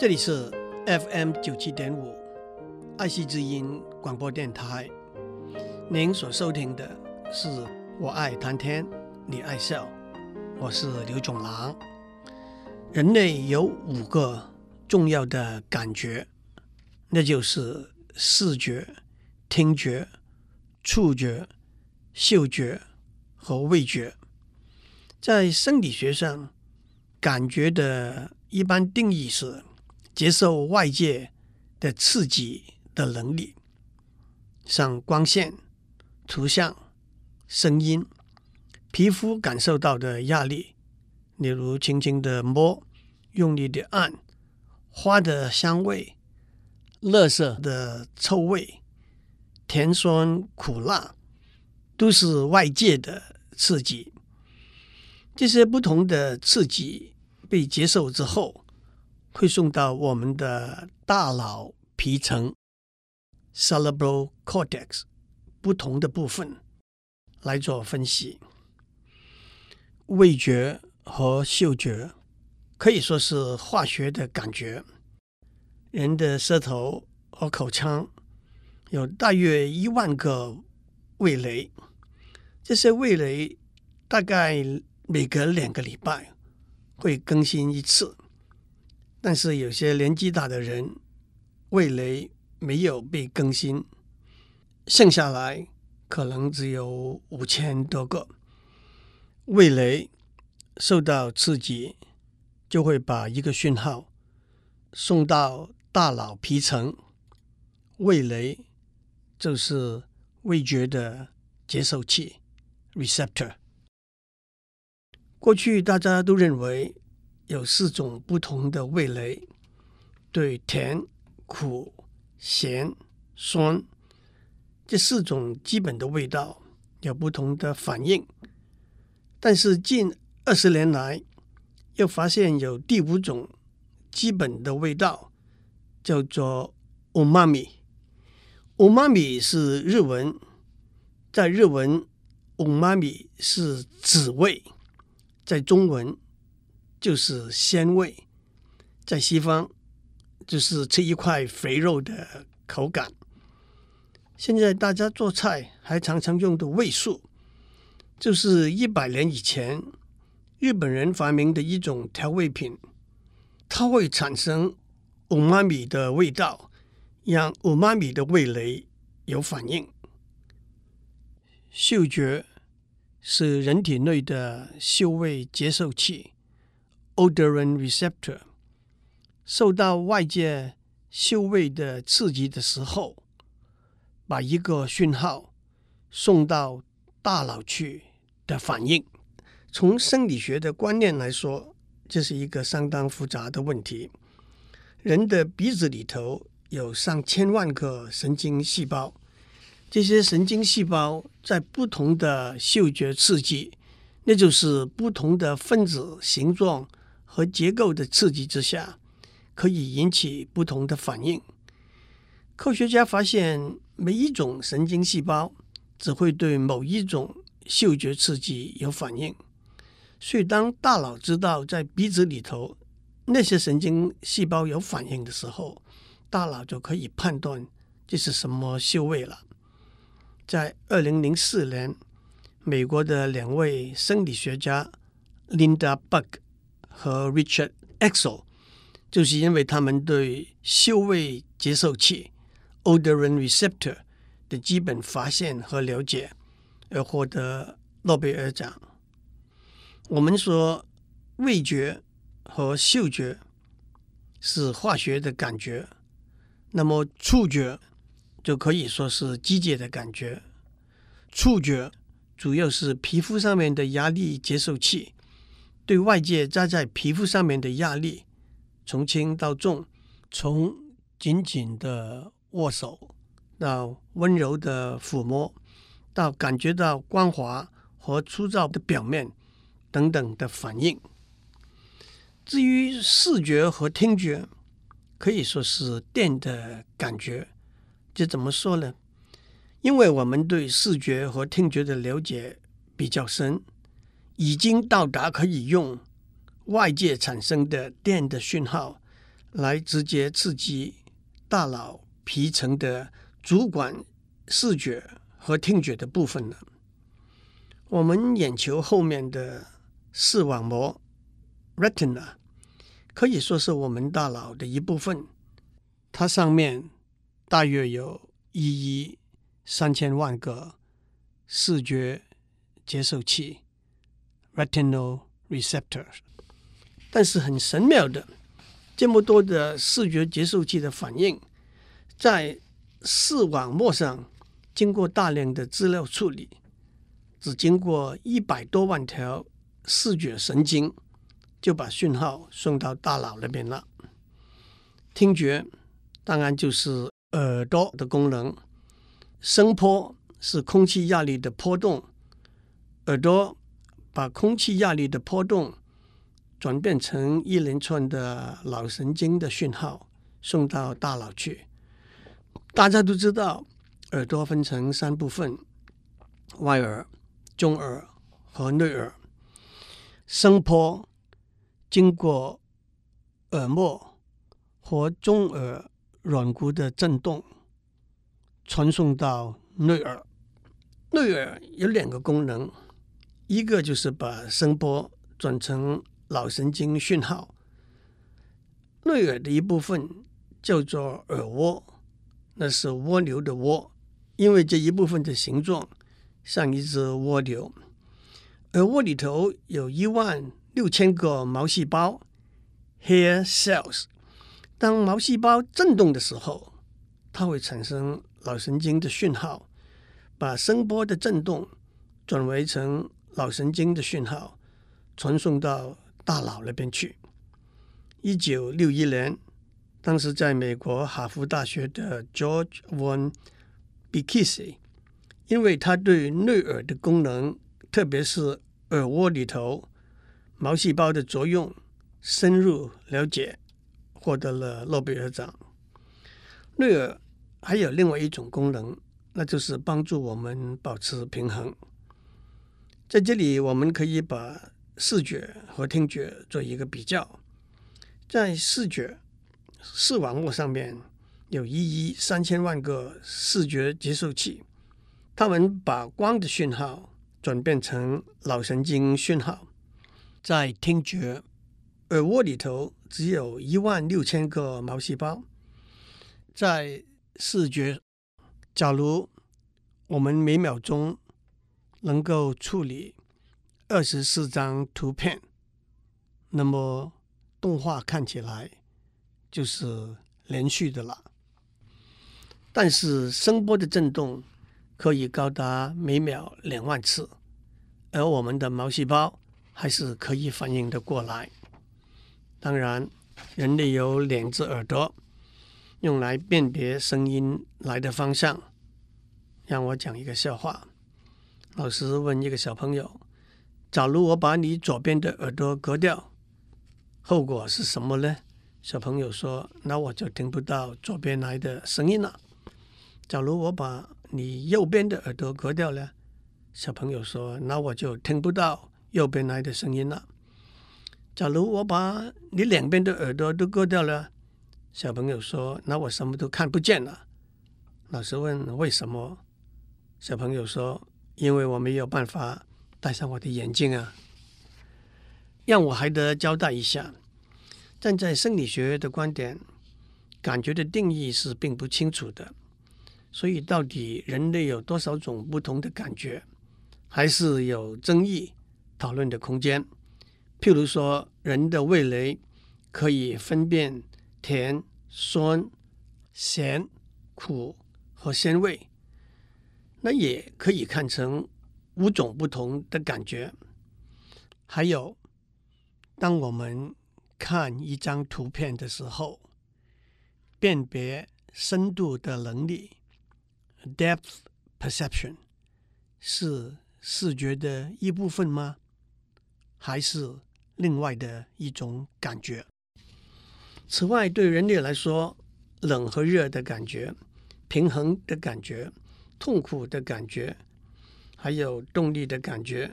这里是 FM 九七点五爱惜之音广播电台。您所收听的是《我爱谈天，你爱笑》，我是刘总郎。人类有五个重要的感觉，那就是视觉、听觉、触觉、嗅觉和味觉。在生理学上，感觉的一般定义是接受外界的刺激的能力，像光线、图像、声音、皮肤感受到的压力，例如轻轻的摸、用力的按、花的香味、垃圾的臭味、甜酸苦辣，都是外界的刺激。这些不同的刺激被接受之后，会送到我们的大脑皮层 （cerebral cortex） 不同的部分来做分析。味觉和嗅觉可以说是化学的感觉。人的舌头和口腔有大约一万个味蕾，这些味蕾大概。每隔两个礼拜会更新一次，但是有些年纪大的人味蕾没有被更新，剩下来可能只有五千多个。味蕾受到刺激，就会把一个讯号送到大脑皮层。味蕾就是味觉的接收器 （receptor）。过去大家都认为有四种不同的味蕾，对甜、苦、咸、酸这四种基本的味道有不同的反应。但是近二十年来，又发现有第五种基本的味道，叫做“うまみ”。うまみ是日文，在日文“うまみ”是滋味。在中文 就是鲜味，在西方就是吃一块肥肉的口感。现在大家做菜还常常用的味素，就是一百年以前日本人发明的一种调味品，它会产生うまみ的味道，让うまみ的味蕾有反应。嗅觉。是人体内的嗅味接受器 （odorant receptor）。受到外界嗅味的刺激的时候，把一个讯号送到大脑去的反应。从生理学的观念来说，这是一个相当复杂的问题。人的鼻子里头有上千万个神经细胞。这些神经细胞在不同的嗅觉刺激，那就是不同的分子形状和结构的刺激之下，可以引起不同的反应。科学家发现，每一种神经细胞只会对某一种嗅觉刺激有反应。所以，当大脑知道在鼻子里头那些神经细胞有反应的时候，大脑就可以判断这是什么嗅味了。在二零零四年，美国的两位生理学家 Linda Buck 和 Richard Exel，就是因为他们对嗅味接受器 （odorant receptor） 的基本发现和了解而获得诺贝尔奖。我们说味觉和嗅觉是化学的感觉，那么触觉。就可以说是机械的感觉。触觉主要是皮肤上面的压力接受器，对外界加在皮肤上面的压力，从轻到重，从紧紧的握手到温柔的抚摸，到感觉到光滑和粗糙的表面等等的反应。至于视觉和听觉，可以说是电的感觉。这怎么说呢？因为我们对视觉和听觉的了解比较深，已经到达可以用外界产生的电的讯号来直接刺激大脑皮层的主管视觉和听觉的部分了？我们眼球后面的视网膜 （retina） 可以说是我们大脑的一部分，它上面大约有一亿三千万个视觉接受器 （retinal receptors）。但是很神妙的，这么多的视觉接受器的反应，在视网膜上经过大量的资料处理，只经过一百多万条视觉神经，就把讯号送到大脑那边了。听觉当然就是耳朵的功能，声波是空气压力的波动，耳朵把空气压力的波动。转变成一连串的脑神经的讯号送到大脑去。大家都知道，耳朵分成三部分：外耳、中耳和内耳。声波经过耳膜和中耳软骨的震动，传送到内耳。内耳有两个功能，一个就是把声波转成脑神经讯号，内耳的一部分叫做耳蜗，那是蜗牛的蜗，因为这一部分的形状像一只蜗牛。耳蜗里头有一万六千个毛细胞 （hair cells）。当毛细胞振动的时候，它会产生脑神经的讯号，把声波的振动转为成脑神经的讯号，传送到。大脑那边去。一九六一年，当时在美国哈佛大学的 George von Bikiese，因为他对内耳的功能，特别是耳蜗里头毛细胞的作用深入了解，获得了诺贝尔奖。内耳还有另外一种功能，那就是帮助我们保持平衡。在这里，我们可以把视觉和听觉做一个比较，在视觉视网膜上面有一亿三千万个视觉接受器，它们把光的讯号转变成脑神经讯号。在听觉耳蜗里头只有一万六千个毛细胞。在视觉，假如我们每秒钟能够处理。二十四张图片，那么动画看起来就是连续的了。但是声波的振动可以高达每秒两万次，而我们的毛细胞还是可以反应得过来。当然，人类有两只耳朵，用来辨别声音来的方向。让我讲一个笑话：老师问一个小朋友。假如我把你左边的耳朵割掉，后果是什么呢？小朋友说：“那我就听不到左边来的声音了。”假如我把你右边的耳朵割掉了，小朋友说：“那我就听不到右边来的声音了。”假如我把你两边的耳朵都割掉了，小朋友说：“那我什么都看不见了。”老师问：“为什么？”小朋友说：“因为我没有办法。”戴上我的眼镜啊！让我还得交代一下，站在生理学的观点，感觉的定义是并不清楚的，所以到底人类有多少种不同的感觉，还是有争议讨论的空间。譬如说，人的味蕾可以分辨甜、酸、咸、苦和鲜味，那也可以看成。五种不同的感觉，还有，当我们看一张图片的时候，辨别深度的能力 （depth perception） 是视觉的一部分吗？还是另外的一种感觉？此外，对人类来说，冷和热的感觉、平衡的感觉、痛苦的感觉。还有动力的感觉，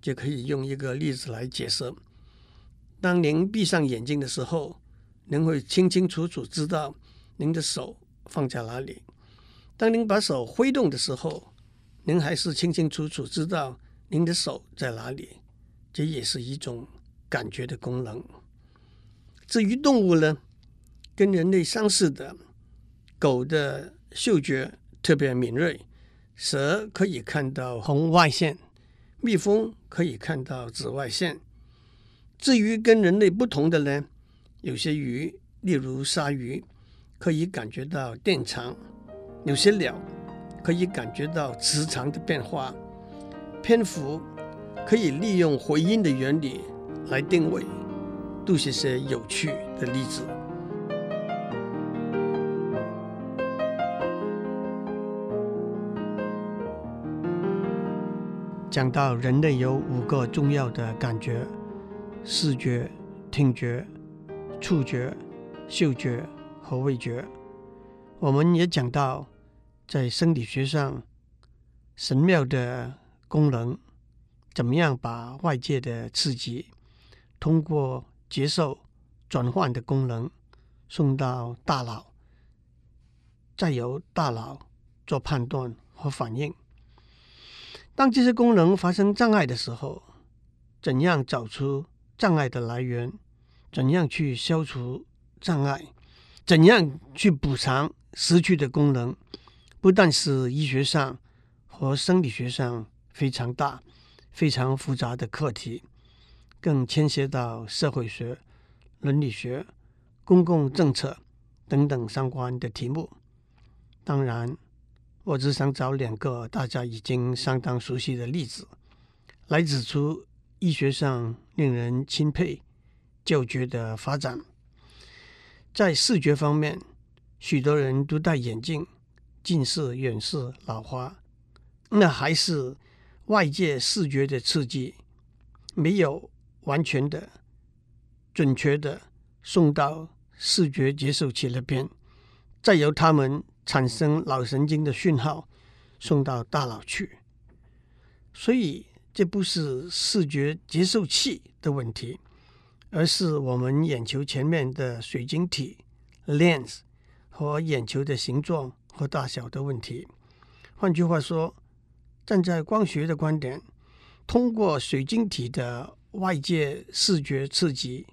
就可以用一个例子来解释。当您闭上眼睛的时候，您会清清楚楚知道您的手放在哪里。当您把手挥动的时候，您还是清清楚楚知道您的手在哪里。这也是一种感觉的功能。至于动物呢，跟人类相似的，狗的嗅觉特别敏锐，蛇可以看到红外线，蜜蜂可以看到紫外线。至于跟人类不同的呢，有些鱼，例如鲨鱼，可以感觉到电场；有些鸟可以感觉到磁场的变化；蝙蝠可以利用回音的原理来定位，都是些有趣的例子。讲到人类有五个重要的感觉。视觉、听觉、触觉、嗅觉和味觉，我们也讲到，在生理学上神妙的功能，怎么样把外界的刺激通过接受转换的功能送到大脑，再由大脑做判断和反应。当这些功能发生障碍的时候，怎样找出障碍的来源，怎样去消除障碍，怎样去补偿失去的功能，不但是医学上和生理学上非常大、非常复杂的课题，更牵涉到社会学、伦理学、公共政策等等相关的题目。当然，我只想找两个大家已经相当熟悉的例子来指出。医学上令人钦佩、叫绝的发展，在视觉方面，许多人都戴眼镜，近视、远视、老花，那还是外界视觉的刺激没有完全的、准确的送到视觉接受器那边，再由他们产生脑神经的讯号送到大脑去，所以。这不是视觉接受器的问题，而是我们眼球前面的水晶体 （lens） 和眼球的形状和大小的问题。换句话说，站在光学的观点，通过水晶体的外界视觉刺激，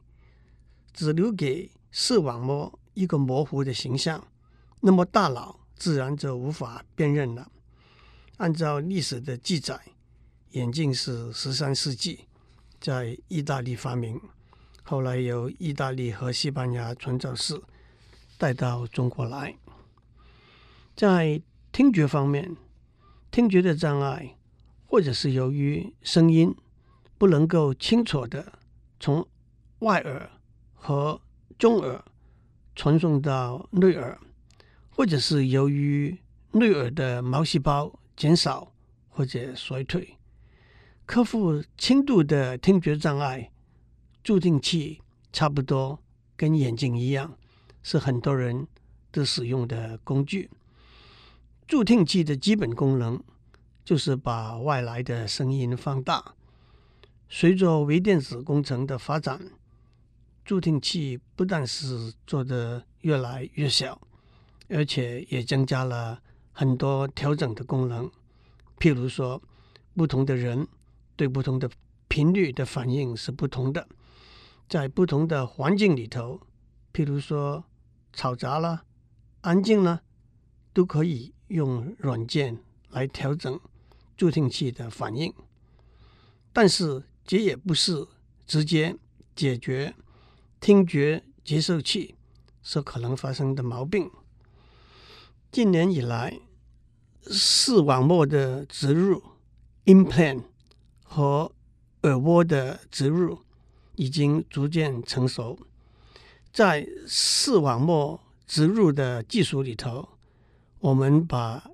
只留给视网膜一个模糊的形象，那么大脑自然就无法辨认了。按照历史的记载。眼镜是十三世纪在意大利发明，后来由意大利和西班牙传教士带到中国来。在听觉方面，听觉的障碍，或者是由于声音不能够清楚的从外耳和中耳传送到内耳，或者是由于内耳的毛细胞减少或者衰退。克服轻度的听觉障碍，助听器差不多跟眼镜一样，是很多人都使用的工具。助听器的基本功能就是把外来的声音放大。随着微电子工程的发展，助听器不但是做得越来越小，而且也增加了很多调整的功能。譬如说，不同的人。对不同的频率的反应是不同的，在不同的环境里头，譬如说吵杂了、安静了，都可以用软件来调整助听器的反应。但是这也不是直接解决听觉接受器所可能发生的毛病。近年以来，视网膜的植入 （implant）。和耳蜗的植入已经逐渐成熟，在视网膜植入的技术里头，我们把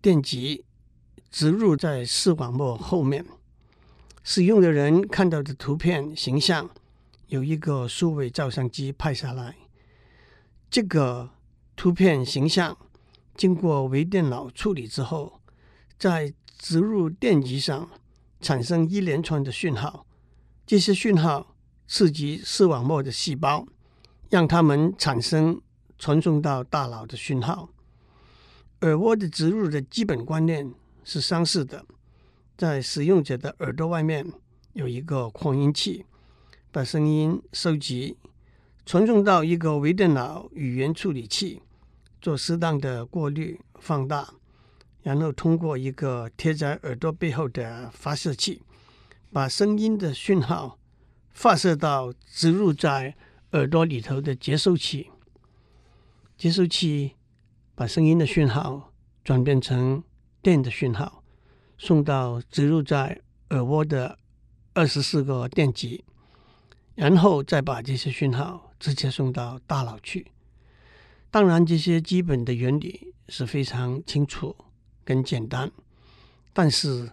电极植入在视网膜后面，使用的人看到的图片形象有一个数位照相机拍下来，这个图片形象经过微电脑处理之后，在植入电极上。产生一连串的讯号，这些讯号刺激视网膜的细胞，让他们产生传送到大脑的讯号。耳蜗的植入的基本观念是相似的，在使用者的耳朵外面有一个扩音器，把声音收集，传送到一个微电脑语言处理器，做适当的过滤放大，然后通过一个贴在耳朵背后的发射器，把声音的讯号发射到植入在耳朵里头的接收器，接收器。把声音的讯号转变成电的讯号，送到植入在耳蜗的二十四个电极，然后再把这些讯号直接送到大脑去。当然，这些基本的原理是非常清楚跟简单，但是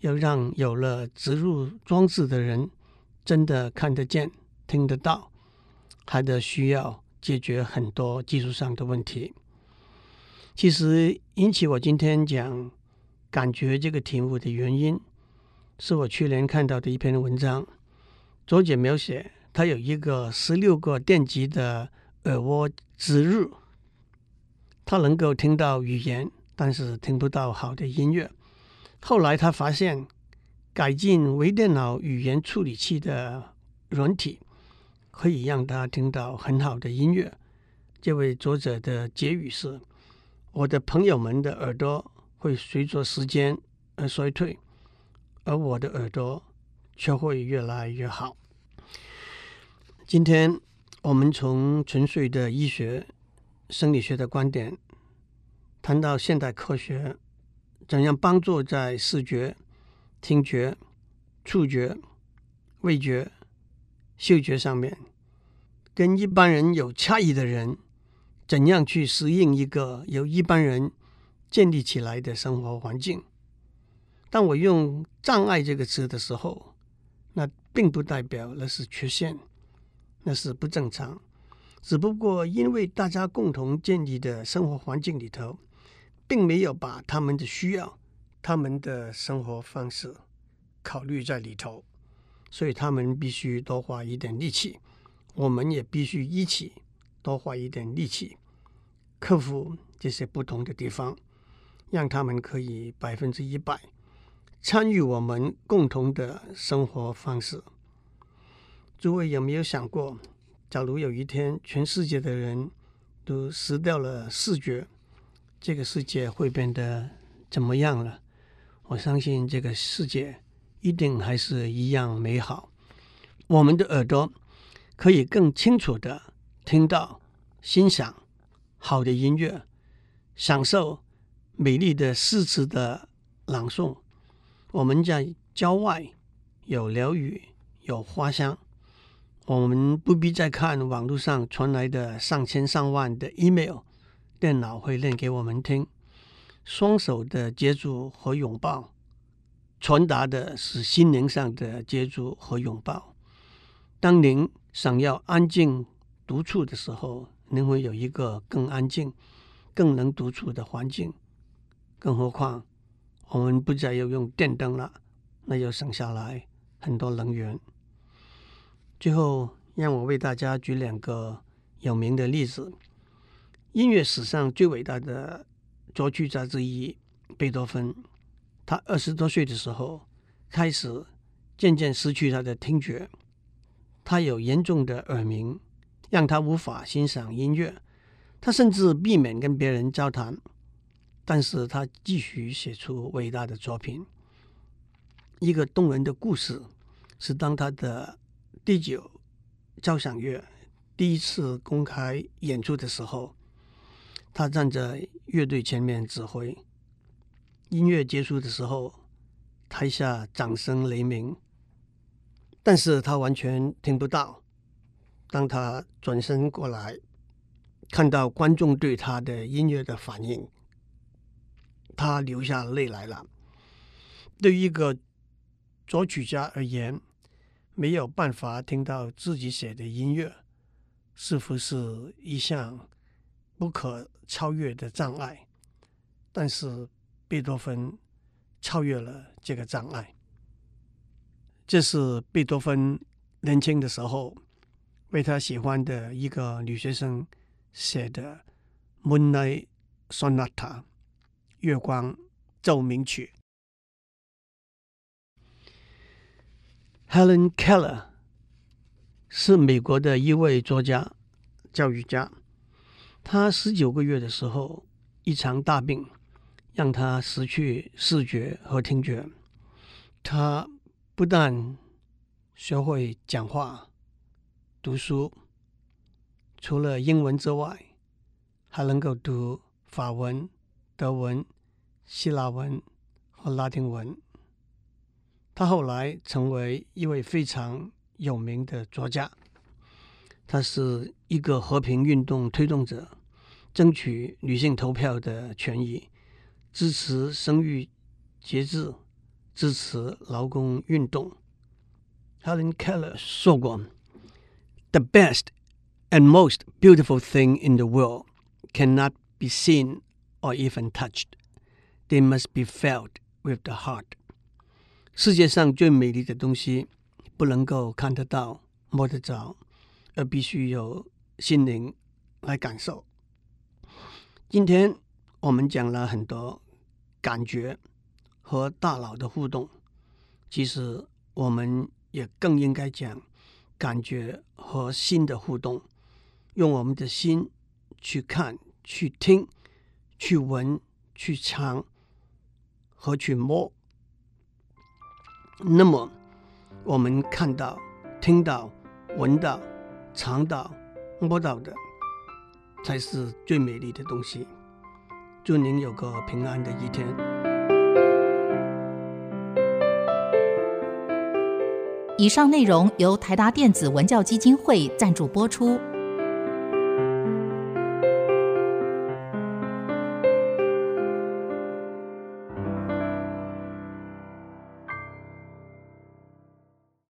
要让有了植入装置的人真的看得见、听得到，还得需要解决很多技术上的问题。其实引起我今天讲感觉这个题目的原因，是我去年看到的一篇文章。作者描写他有一个十六个电极的耳蜗植入，他能够听到语言，但是听不到好的音乐。后来他发现，改进微电脑语言处理器的软体，可以让他听到很好的音乐。这位作者的结语是。我的朋友们的耳朵会随着时间而衰退，而我的耳朵却会越来越好。今天我们从纯粹的医学、生理学的观点，谈到现代科学怎样帮助在视觉、听觉、触觉、味觉、嗅觉上面，跟一般人有差异的人。怎样去适应一个由一般人建立起来的生活环境？当我用“障碍”这个词的时候，那并不代表那是缺陷，那是不正常。只不过因为大家共同建立的生活环境里头，并没有把他们的需要、他们的生活方式考虑在里头，所以他们必须多花一点力气，我们也必须一起多花一点力气。克服这些不同的地方，让他们可以百分之一百参与我们共同的生活方式。诸位有没有想过，假如有一天全世界的人都失掉了视觉，这个世界会变得怎么样了？我相信这个世界一定还是一样美好。我们的耳朵可以更清楚的听到、欣赏。好的音乐，享受美丽的诗词的朗诵。我们在郊外有鸟语，有花香。我们不必再看网络上传来的上千上万的 email，电脑会念给我们听。双手的接触和拥抱，传达的是心灵上的接触和拥抱。当您想要安静独处的时候，您会有一个更安静、更能独处的环境。更何况，我们不再要用电灯了，那就省下来很多能源。最后，让我为大家举两个有名的例子：音乐史上最伟大的作曲家之一贝多芬，他二十多岁的时候开始渐渐失去他的听觉，他有严重的耳鸣。让他无法欣赏音乐，他甚至避免跟别人交谈，但是他继续写出伟大的作品。一个动人的故事是，当他的第九交响乐第一次公开演出的时候，他站在乐队前面指挥。音乐结束的时候，台下掌声雷鸣，但是他完全听不到。当他转身过来，看到观众对他的音乐的反应，他流下泪来了。对于一个作曲家而言，没有办法听到自己写的音乐，似乎是一项不可超越的障碍。但是贝多芬超越了这个障碍。这是贝多芬年轻的时候。为他喜欢的一个女学生写的《Moonlight Sonata》月光奏鸣曲。Helen Keller 是美国的一位作家、教育家。他十九个月的时候，一场大病让他失去视觉和听觉。他不但学会讲话、读书，除了英文之外，还能够读法文、德文、希腊文和拉丁文。他后来成为一位非常有名的作家。他是一个和平运动推动者，争取女性投票的权益，支持生育节制，支持劳工运动。Helen Keller 说过：“The best and most beautiful thing in the world cannot be seen or even touched. They must be felt with the heart.” 世界上最美丽的东西不能够看得到、摸得着，而必须有心灵来感受。今天我们讲了很多感觉和大脑的互动，其实我们也更应该讲感觉和心的互动，用我们的心去看、去听、去闻、去尝和去摸。那么，我们看到、听到、闻到、尝到、摸到的，才是最美丽的东西。祝您有个平安的一天。以上内容由台达电子文教基金会赞助播出。